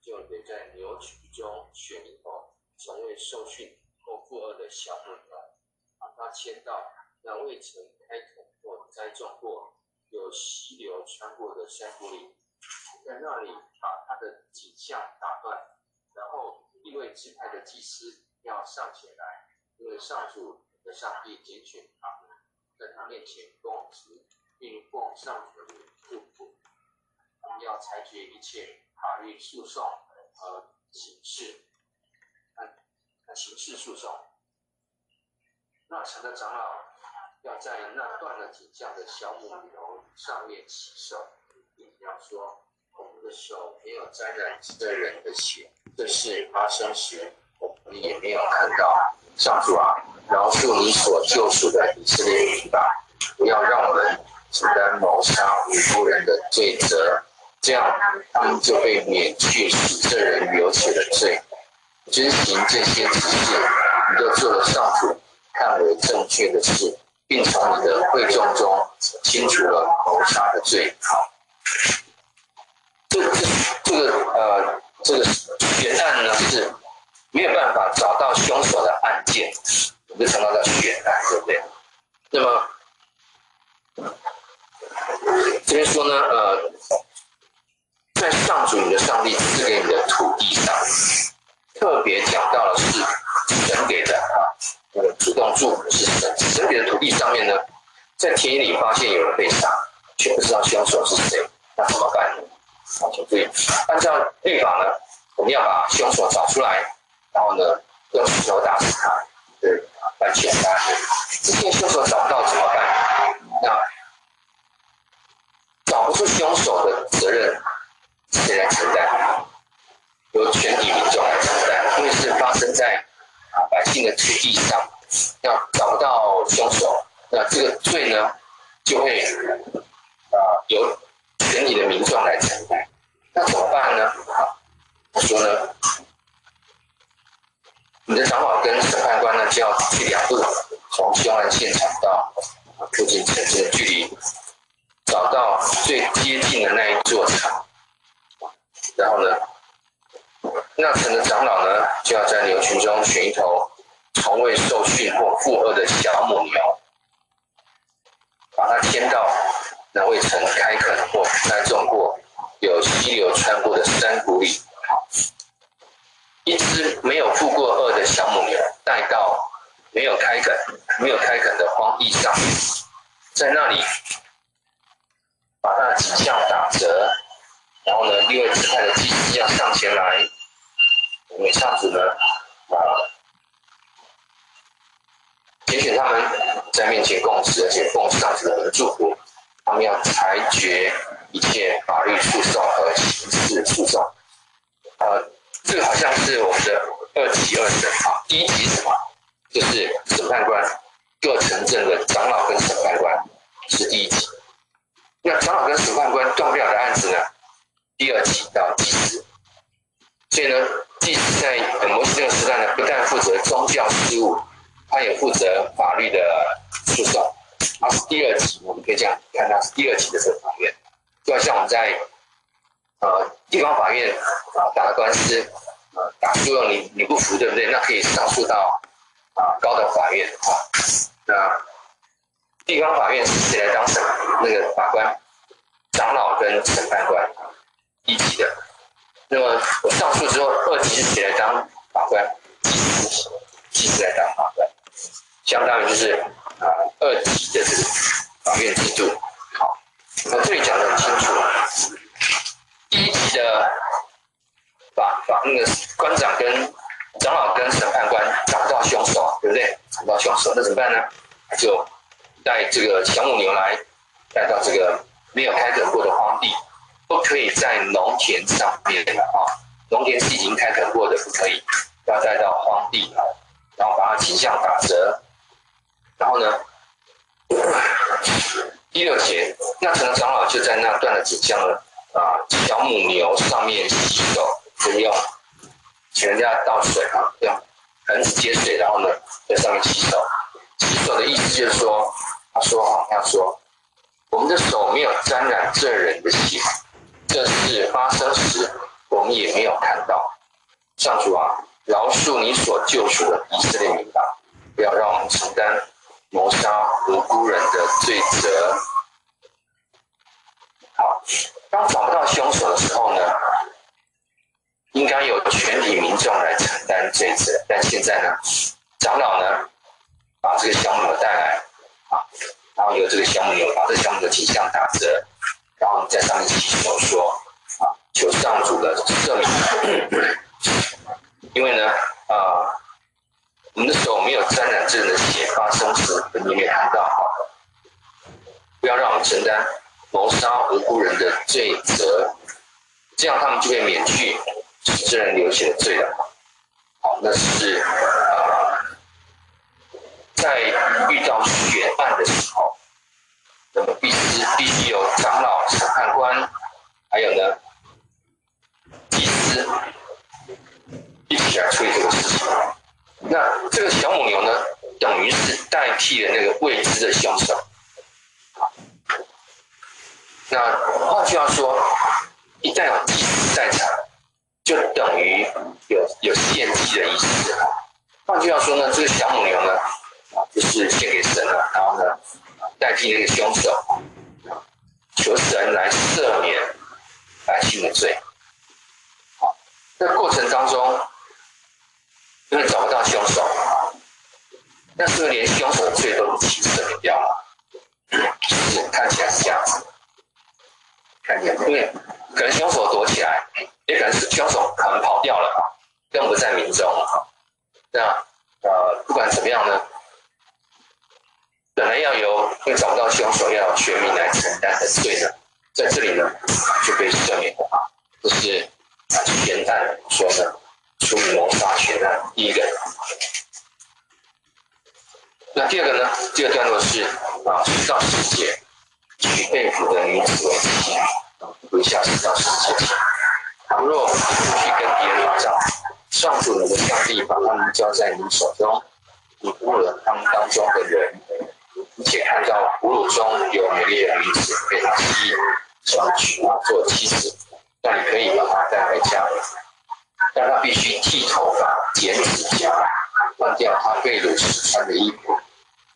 就得在牛群中选一头从未受训或过饿的小母牛，把它牵到那未曾开垦或栽种过。有溪流穿过的山谷里，在那里把他的颈项打断，然后一位支派的祭司要上前来，因为上主的上帝拣选他，在他面前供职，并奉上主的祝福。他们要裁决一切法律诉讼和刑事，那刑事诉讼，那城的长老。要在那断了颈项的小母牛上面洗手，并要说：“的手没有沾染这人的血。”这事发生时，我们也没有看到。上主啊，饶恕你所救赎的以色列民吧，不要让我们承担谋杀无辜人的罪责，这样他们就被免去使这人流血的罪。遵行这些指示，你就做了上主看为正确的事。并从你的会众中清除了谋杀的罪。好，这这这个呃，这个悬案呢是没有办法找到凶手的案件，我们就称它叫悬案，对不对？那么这边说呢，呃，在上主你的上帝赐给你的土地上，特别讲到的是神给的啊。那个主动住是神，神给的土地上面呢，在田野里发现有人被杀，却不知道凶手是谁，那怎么办？好，请注意，按照律法呢，我们要把凶手找出来，然后呢，用石头打死他，对，搬去大家这些凶手找不到怎么办？那找不出凶手的责任谁来承担？由全体民众来承担，因为是发生在啊百姓的土地上，要找不到凶手，那这个罪呢就会啊由全体的民众来承担。那怎么办呢？我说呢，你的长老跟审判官呢就要去两路，从凶案现场到附近城镇的距离，找到最接近的那一座场，然后呢，那城的长老呢，就要在牛群中选一头从未受训或负轭的小母牛，把它牵到那未曾开垦或栽种过、有溪流穿过的山谷里。一只没有负过轭的小母牛带到没有开垦、没有开垦的荒地上，在那里把它的颈项打折，然后呢，利未支派的祭司要上前来。我们这样子呢，啊，拣选他们在面前供职，而且奉上主的祝福。他们要裁决一切法律诉讼和刑事诉讼。呃，这个好像是我们的二级二审啊。第一级是什么？就是审判官各城镇的长老跟审判官是第一级。那长老跟审判官断不了的案子呢？第二级到祭司。所以呢，祭司在摩西这个时代呢，不但负责宗教事务，他也负责法律的诉讼。它是第二级，我们可以这样看，它是第二级的这个法院。就好像我们在呃地方法院啊打官司，呃打输了你你不服对不对？那可以上诉到啊高等法院啊。那地方法院是谁来当审那个法官？长老跟审判官一级的。那么我上诉之后，二级是谁来当法官？祭司，祭司来当法官，相当于就是啊二级的这个法院制度。好，那这里讲得很清楚。一级的法法那个官长跟长老跟审判官找不到凶手，对不对？找不到凶手，那怎么办呢？就带这个小母牛来，带到这个没有开垦过的荒地。不可以在农田上面啊，农田是已经开垦过的，不可以，要带到荒地啊，然后把它形象打折，然后呢，第六节，那城的长老就在那断了颈项的啊小母牛上面洗手，就用请人家倒水啊，用盆子接水，然后呢在上面洗手。洗手的意思就是说，他说啊，他说，我们的手没有沾染这人的血。这事发生时，我们也没有看到。上主啊，饶恕你所救赎的以色列民吧，不要让我们承担谋杀无辜人的罪责。好，当找不到凶手的时候呢，应该由全体民众来承担罪责。但现在呢，长老呢，把这个小母带来，啊，然后由这个小母牛把这个小母的颈项打折。然后在上面祈求说：“啊，求上主的赦免，因为呢，啊，我们的手没有沾染这人的血，发生时你也没看到，不要让我们承担谋杀无辜人的罪责，这样他们就会免去使这人流血的罪了。好，那是啊，在遇到血案的时候。”那么必须必须有长老、审判官，还有呢，祭司一起来处理这个事情。那这个小母牛呢，等于是代替了那个未知的凶手。那换句话说，一旦有祭司在场，就等于有有献祭的意思。换句话说呢，这个小母牛呢，就是献给神了，然后呢。代替那个凶手，求神来赦免百姓的罪。好，在过程当中，因为找不到凶手，那是不是连凶手的罪都一起赦免掉了？是，看起来是这样子。看见，因为可能凶手躲起来，也可能是凶手可能跑掉了啊，更不在民众了。那呃，不管怎么样呢，本来要由因为找不到凶手，要全民来承担的罪呢，在这里呢就被赦免了啊。这是前案说的处理谋杀权案第一个。那第二个呢？第二段落是啊，十到十节，娶被俘的女子为妻，读一下十到十节。倘若你不去跟别人打仗，上主你的上帝把他们交在你手中，你俘虏了他们当中的人，并且看到俘虏中有美丽的女子被他吸引，想娶她做妻子，但你可以把她带回家，但他必须剃头发、剪指甲。换掉他被掳时穿的衣服，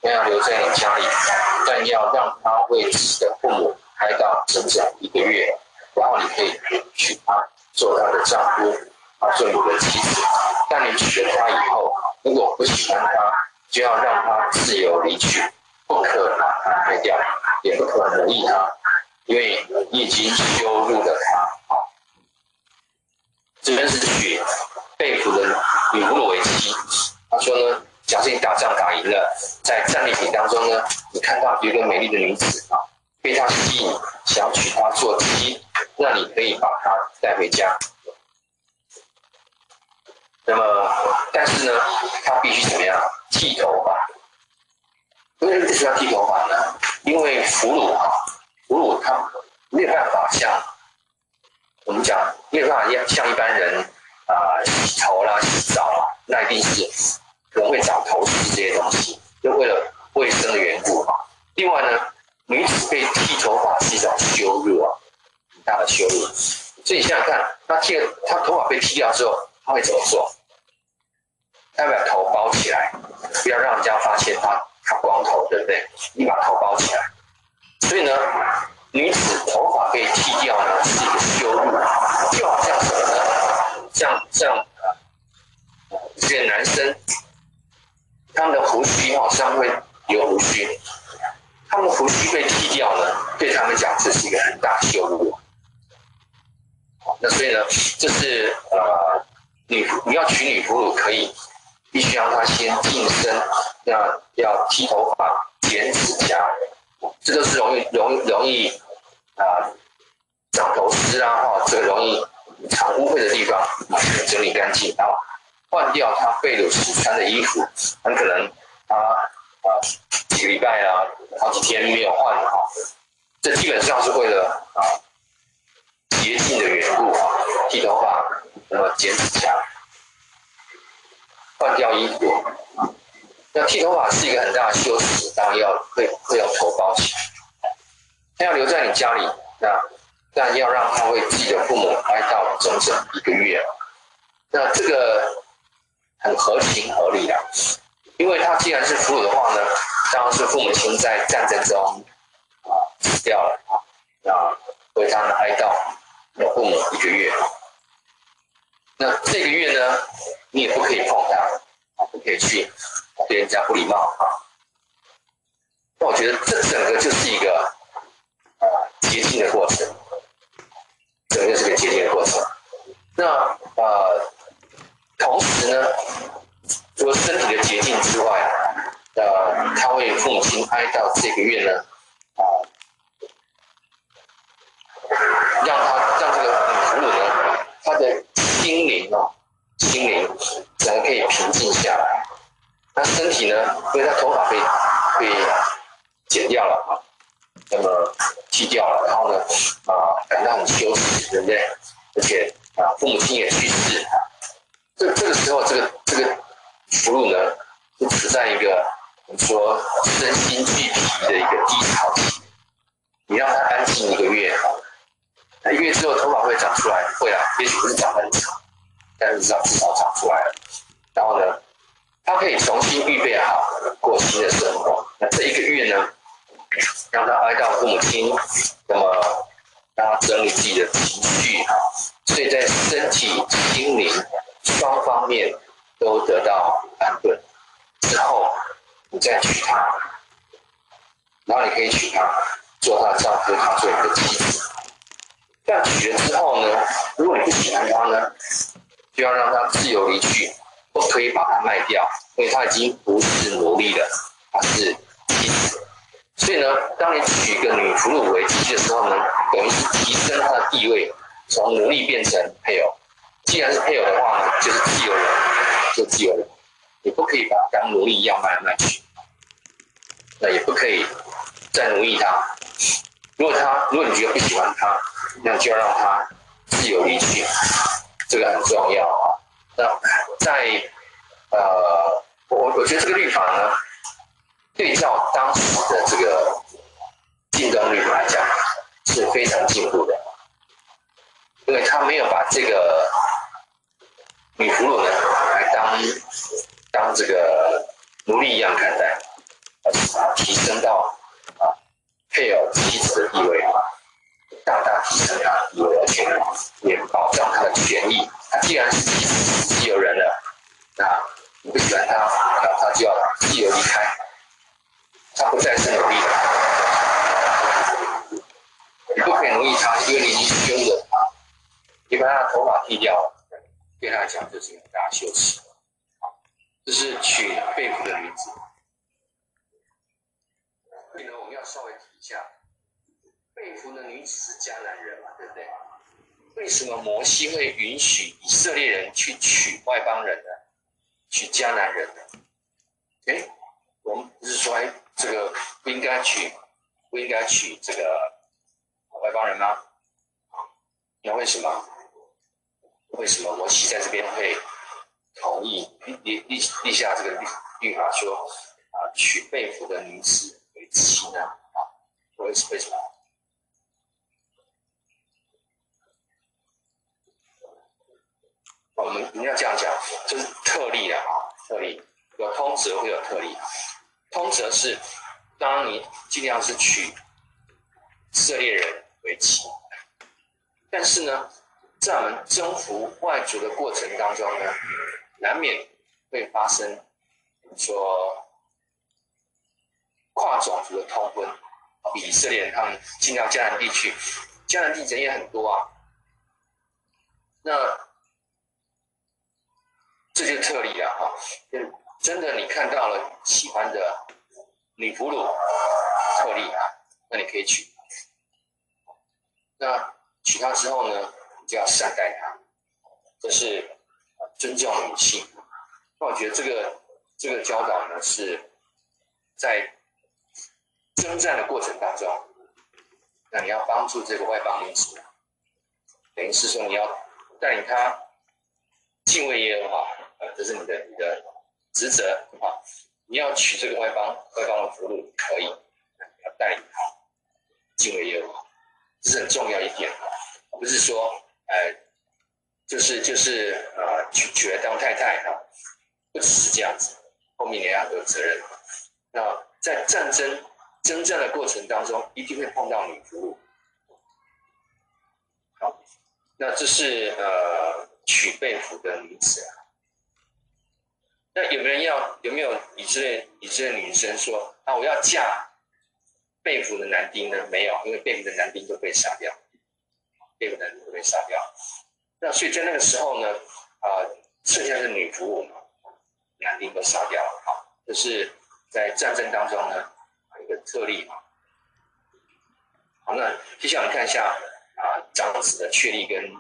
不要留在你家里，但要让他为自己的父母哀悼整整一个月，然后你可以娶她做他的丈夫，她做你的妻子。但你娶了她以后，如果不喜欢她，就要让她自由离去，不可把她卖掉，也不可奴役她，因为你已经羞辱了她。这边是娶被俘的女俘虏为妻。他说呢，假设你打仗打赢了，在战利品当中呢，你看到有一个美丽的女子啊，被他吸引，想娶她做妻，那你可以把她带回家。那么，但是呢，他必须怎么样？剃头发。为什么必须要剃头发呢？因为俘虏啊，俘虏他没有办法像我们讲，没有办法像一般人啊、洗头啦、洗澡啊。那一定是可能会长头丝这些东西，就为了卫生的缘故啊。另外呢，女子被剃头发是一种羞辱啊，很大的羞辱。所以你想想看，她剃了，她头发被剃掉之后，她会怎么做？她把头包起来，不要让人家发现她她光头，对不对？你把头包起来。所以呢，女子头发被剃掉呢，是一个羞辱，就好像什么呢？像像。这些男生，他们的胡须好像会有胡须，他们胡须被剃掉呢，对他们讲这是一个很大羞辱。那所以呢，这是呃，女你要娶女俘虏可以，必须让她先净身，那要剃头发、剪指甲，这都是容易容易容易啊、长头丝啊哈，这个容易藏污秽的地方，整理干净啊。换掉他被掳时穿的衣服，很可能他啊几个礼拜啊，好几天没有换了哈。这基本上是为了啊洁净的缘故啊，剃头发，那么剪指甲，换掉衣服。那剃头发是一个很大的羞耻，当然要会会要头包起来。他要留在你家里，那但要让他为自己的父母哀悼整整一个月。那这个。很合情合理的，因为他既然是俘虏的话呢，当然是父母亲在战争中啊死掉了啊，那为他们哀悼，那父母一个月，那这个月呢，你也不可以碰他，不可以去对人家不礼貌啊。那我觉得这整个就是一个啊洁净的过程，整个是个洁净的过程。那呃。同时呢，除了身体的洁净之外，呃，他为父母亲哀悼这个月呢，啊，让他让这个女俘虏呢，他的心灵哦，心灵整个可以平静下来。那身体呢，因为他头发被被剪掉了啊，那么剃掉了，然后呢，啊，感到很羞耻，对不对？而且啊，父母亲也去世。这这个时候，这个这个俘虏呢，就处在一个我们说身心俱疲的一个低潮期。你让他安静一个月，那一个月之后头发会长出来，会啊，也许不是长很长，但是至少至少长出来了。然后呢，他可以重新预备好过新的生活。那这一个月呢，让他哀悼父母亲，那么让他整理自己的情绪，所以在身体、心灵。双方面都得到安顿之后，你再娶她，然后你可以娶她做她的丈夫，她做你的妻子。但娶了之后呢，如果你不喜欢她呢，就要让她自由离去，不可以把它卖掉，因为她已经不是奴隶了，她是妻子。所以呢，当你娶一个女俘虏为妻的时候呢，等于是提升她的地位，从奴隶变成配偶。既然是配偶的话呢，就是自由人，就自由人，你不可以把他当奴隶一样卖来卖去，那也不可以再奴役他。如果他，如果你觉得不喜欢他，那就让他自由离去，这个很重要。那在呃，我我觉得这个律法呢，对照当时的这个竞争律法来讲，是非常进步的，因为他没有把这个。女俘虏呢，来当当这个奴隶一样看待，而是提升到啊配偶妻子的地位，大大提升他的地位，而且也保障他的权益。他既然是自由人了，那你不喜欢他，那他就要自由离开，他不再是奴隶了。你不可以奴役他，因为你已经羞辱他，你把他的头发剃掉了。对他来讲，就是一个很大羞耻。这是取被俘的女子。所以呢，我们要稍微提一下，被俘的女子是迦南人嘛，对不对？为什么摩西会允许以色列人去娶外邦人呢？娶迦南人呢？哎，我们不是说，哎，这个不应该娶，不应该娶这个外邦人吗？那为什么？为什么摩西在这边会同意立立立立下这个律律法说啊，娶被俘的女子为妻呢？啊，为什为什么？我们你要这样讲，就是特例啊，特例有通则会有特例。通则是当你尽量是娶以色列人为妻，但是呢，在我们征服外族的过程当中呢，难免会发生，说跨种族的通婚，以色列人他们进到迦南地区，迦南地人也很多啊，那这就是特例啊，哈，真的你看到了喜欢的女俘虏特例啊，那你可以娶，那娶她之后呢？你就要善待她，这是尊重女性。那我觉得这个这个教导呢，是在征战的过程当中，那你要帮助这个外邦民族，等于是说你要带领他敬畏耶和华，呃，这是你的你的职责啊。你要娶这个外邦外邦的俘虏可以，要带领她敬畏耶和华，这是很重要一点，不是说。呃，就是就是呃，娶娶来当太太哈，不只是这样子，后面你要有责任。那在战争征战的过程当中，一定会碰到女俘虏。好，那这是呃娶被俘的女子啊。那有没有人要？有没有以色列以色列女生说啊，我要嫁被俘的男丁呢？没有，因为被俘的男丁都被杀掉。被俘的人都被杀掉，那所以在那个时候呢，啊、剩下的女俘虏嘛，男丁都杀掉了，好，这是在战争当中呢，一个特例。好，那接下来我们看一下啊，长子的确立跟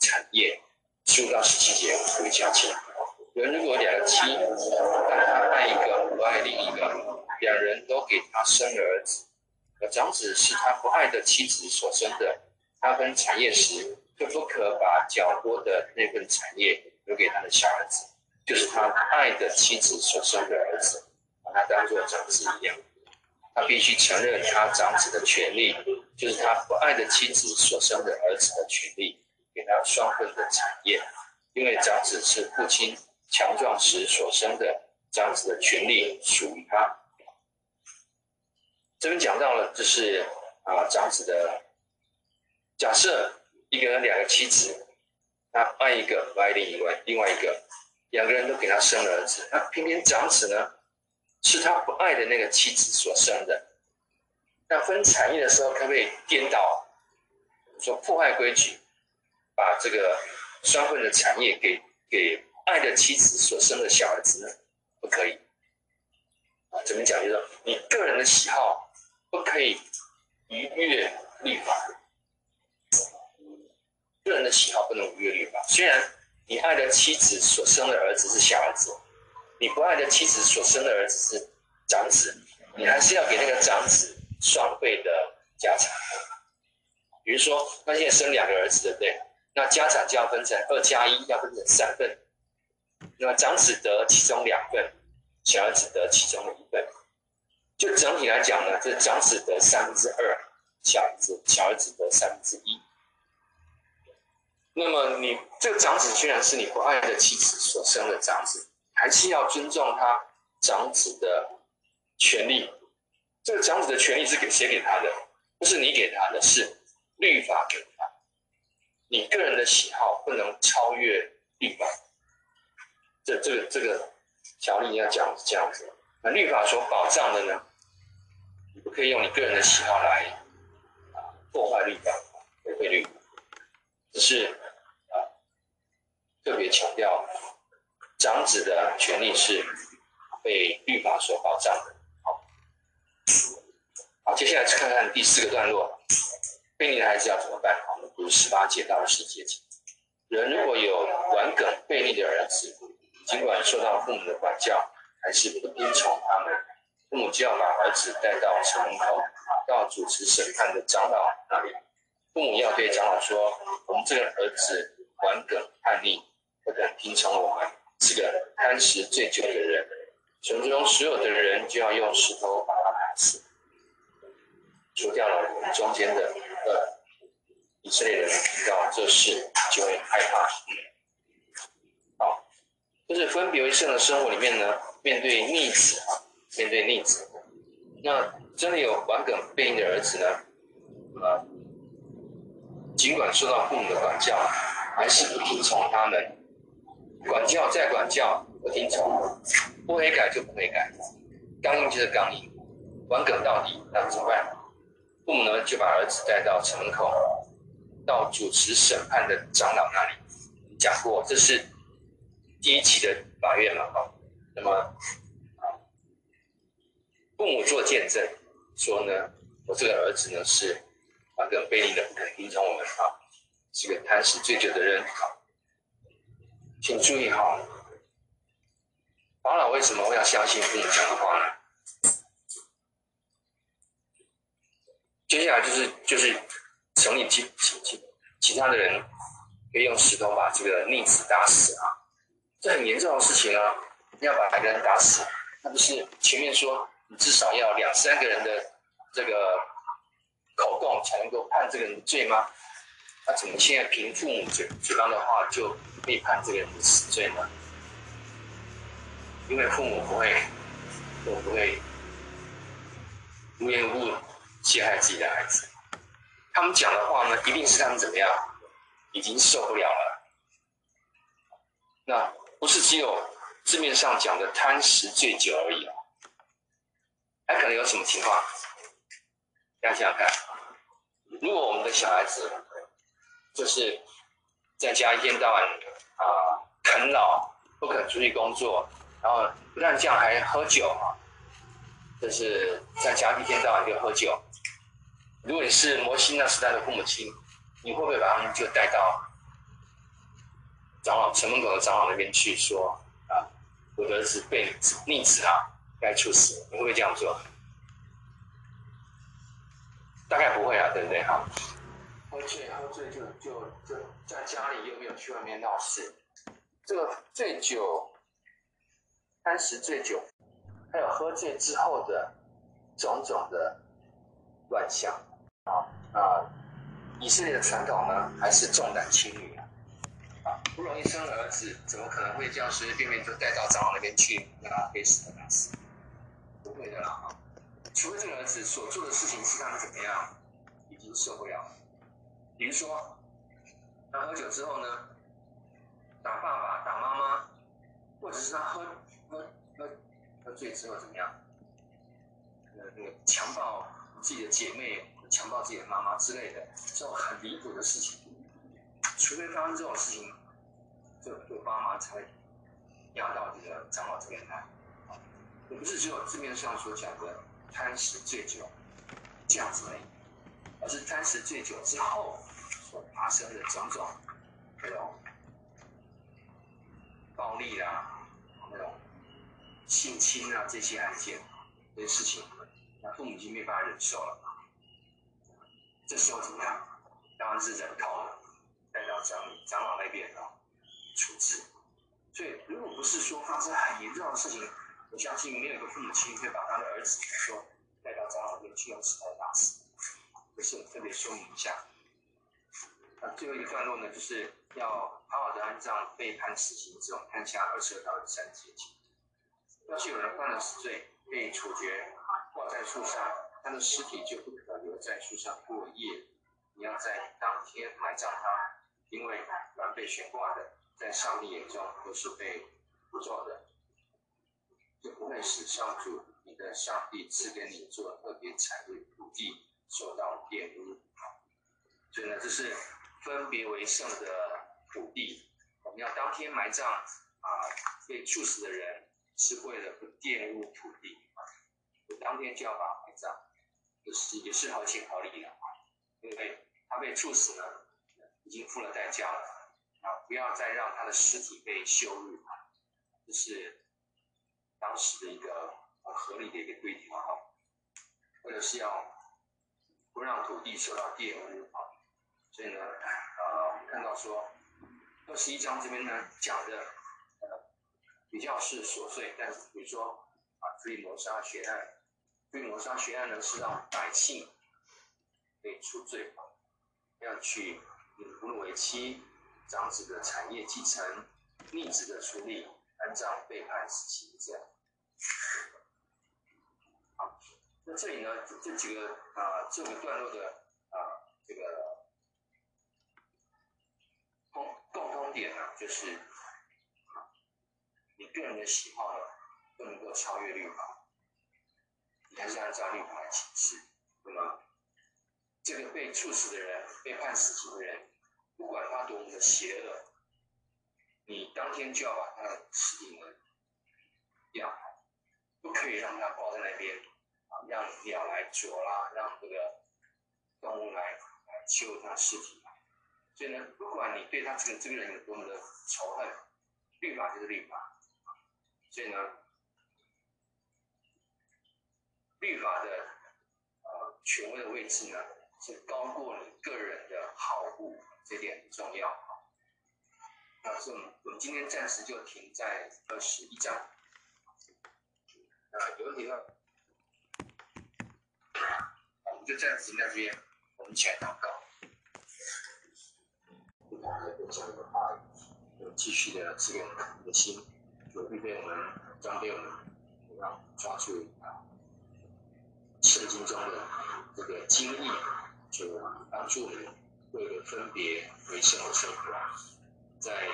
产业，十五到十七节我会讲起来人如果两个妻，但他爱一个不爱另一个，两人都给他生了儿子，而长子是他不爱的妻子所生的。他分产业时，就不可把较多的那份产业留给他的小儿子，就是他爱的妻子所生的儿子，把他当作长子一样。他必须承认他长子的权利，就是他不爱的妻子所生的儿子的权利，给他双份的产业，因为长子是父亲强壮时所生的，长子的权利属于他。这边讲到了，就是啊长子的。假设一个人两个妻子，他爱一个不爱另一位，另外一个，两个人都给他生儿子，那偏偏长子呢，是他不爱的那个妻子所生的。那分产业的时候，可不可以颠倒，说破坏规矩，把这个双份的产业给给爱的妻子所生的小儿子呢？不可以。啊，怎么讲？就是说你个人的喜好不可以逾越律法。个人的喜好不能逾越律法。虽然你爱的妻子所生的儿子是小儿子，你不爱的妻子所生的儿子是长子，你还是要给那个长子双倍的家产。比如说，他现在生两个儿子，对不对？那家产就要分成二加一，要分成三份。那么长子得其中两份，小儿子得其中的一份。就整体来讲呢，这长子得三分之二，小儿子小儿子得三分之一。那么你这个长子虽然是你不爱的妻子所生的长子，还是要尊重他长子的权利。这个长子的权利是给谁给他的？不是你给他的，是律法给他。你个人的喜好不能超越律法。这这个这个条例要讲是这样子。那律法所保障的呢？你不可以用你个人的喜好来啊破坏律法、违背律法，只是啊。特别强调，长子的权利是被律法所保障的。好，好，接下来看看第四个段落，悖逆的孩子要怎么办？好，我们读十八节到二十节。人如果有顽梗悖逆的儿子，尽管受到父母的管教，还是不听从他们，父母就要把儿子带到城门口，到主持审判的长老那里。父母要对长老说：“我们这个儿子顽梗叛逆。”不肯听从我们，是个贪食醉酒的人。城中所有的人就要用石头把他打死，除掉了我们中间的呃以色列人，听到这事就会害怕。就是分别为圣的生活里面呢，面对逆子啊，面对逆子，那真的有顽梗背逆的儿子呢，啊，尽管受到父母的管教，还是不听从他们。管教再管教，不听从，不悔改就不悔改，刚硬就是刚硬，顽梗到底，那怎么办？父母呢就把儿子带到城门口，到主持审判的长老那里。讲过，这是第一期的法院嘛？好，那么啊，父母做见证，说呢，我这个儿子呢是顽梗悖逆的，不肯听从我们啊，是个贪食醉酒的人啊。请注意哈，法老为什么会要相信父母讲的话呢？接下来就是就是城里其其其其他的人可以用石头把这个逆子打死啊，这很严重的事情啊！要把一个人打死，那不是前面说你至少要两三个人的这个口供才能够判这个人罪吗？那怎么现在凭父母嘴嘴上的话就？被判这个人的死罪呢？因为父母不会，父母不会无缘无故陷害自己的孩子。他们讲的话呢，一定是他们怎么样，已经受不了了。那不是只有字面上讲的贪食醉酒而已啊，还可能有什么情况？大家想想看，如果我们的小孩子就是在家一天到晚。啊，啃老，不肯出去工作，然后不但这样，还喝酒啊！就是在家一天到晚就喝酒。如果你是摩西那时代的父母亲，你会不会把他们就带到长老城门口的长老那边去说啊，我的儿子被逆子啊，该处死？你会不会这样做？大概不会啊，对不对？哈。喝醉，喝醉就就就在家里，又没有去外面闹事。这个醉酒、贪食醉酒，还有喝醉之后的种种的乱象啊啊！以色列的传统呢，还是重男轻女不容易生儿子，怎么可能会这样随随便便就带到长老那边去，让他被死的打死？不会的啦啊！除非这个儿子所做的事情是他们怎么样，已经受不了。比如说，他喝酒之后呢，打爸爸、打妈妈，或者是他喝喝喝喝醉之后怎么样？呃，那个强暴自己的姐妹、强暴自己的妈妈之类的，这种很离谱的事情，除非发生这种事情，就有爸妈才会押到这个长老这边来。也不是只有字面上所讲的贪食醉酒，这样子而已，而是贪食醉酒之后所发生的种种那种暴力啦，那种性侵啊这些案件这些事情，那父母亲没办法忍受了，这时候怎么样？当然是忍痛了，长长老那边啊处置。所以，如果不是说发生很严重的事情，我相信没有一个父母亲会把他的儿子说带到长老那边去用石头打死。这是我特别说明一下。那最后一个段落呢，就是要好好的安葬被判死刑这种，看下二十二到三十三节。要是有人犯了死罪，被处决挂在树上，他的尸体就不可留在树上过夜，你要在当天埋葬他，因为凡被悬挂的。在上帝眼中都是被诅咒的，就不会使上主你的上帝赐给你做特别产业土地受到玷污。所以呢，这是分别为圣的土地，我们要当天埋葬啊，被处死的人是为了不玷污土地，我当天就要把埋葬，就是也是合情合理的，因为他被处死了，已经付了代价了啊。不要再让他的尸体被羞辱，这是当时的一个很合理的一个规定啊。为了是要不让土地受到玷污啊，所以呢，呃，我们看到说二十一章这边呢讲的呃比较是琐碎，但是比如说啊，注意谋杀血案，注意谋杀血案呢是让百姓被除罪，要去引俘虏为妻。长子的产业继承，逆子的处理，安葬被判死刑这样。好，那这里呢，这几个啊、这个段落的啊、这个共共通点呢，就是，你个人的喜好呢，不能够超越律法，你还是按照律法来行事，对吗？这个被处死的人，被判死刑的人。不管他多么的邪恶，你当天就要把他的尸体呢，要不可以让他挂在那边啊，让鸟来啄啦，让这个动物来来羞辱他尸体。所以呢，不管你对他这个这个人有多么的仇恨，律法就是律法。所以呢，律法的呃权威的位置呢，是高过你个人的好恶。这点很重要。那所以我们我们今天暂时就停在二十一章。啊，有问题吗？我们就暂时在这边，我们一起来祷告。不同的分享的话，有继续的这个的心，就预备我们装备我们，要抓住啊圣经中的这个经义，就帮助我们。为了分别为圣的生活，在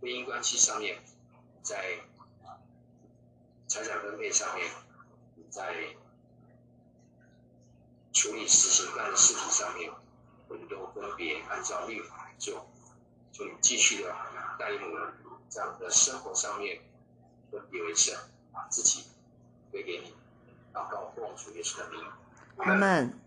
婚姻关系上面，在财产分配上面，在处理死刑犯的尸体上面，我们都分别按照律法来做，就继续的带领我们这样的生活上面分别为圣，把自己归给你，祷告奉主耶稣的名，阿门。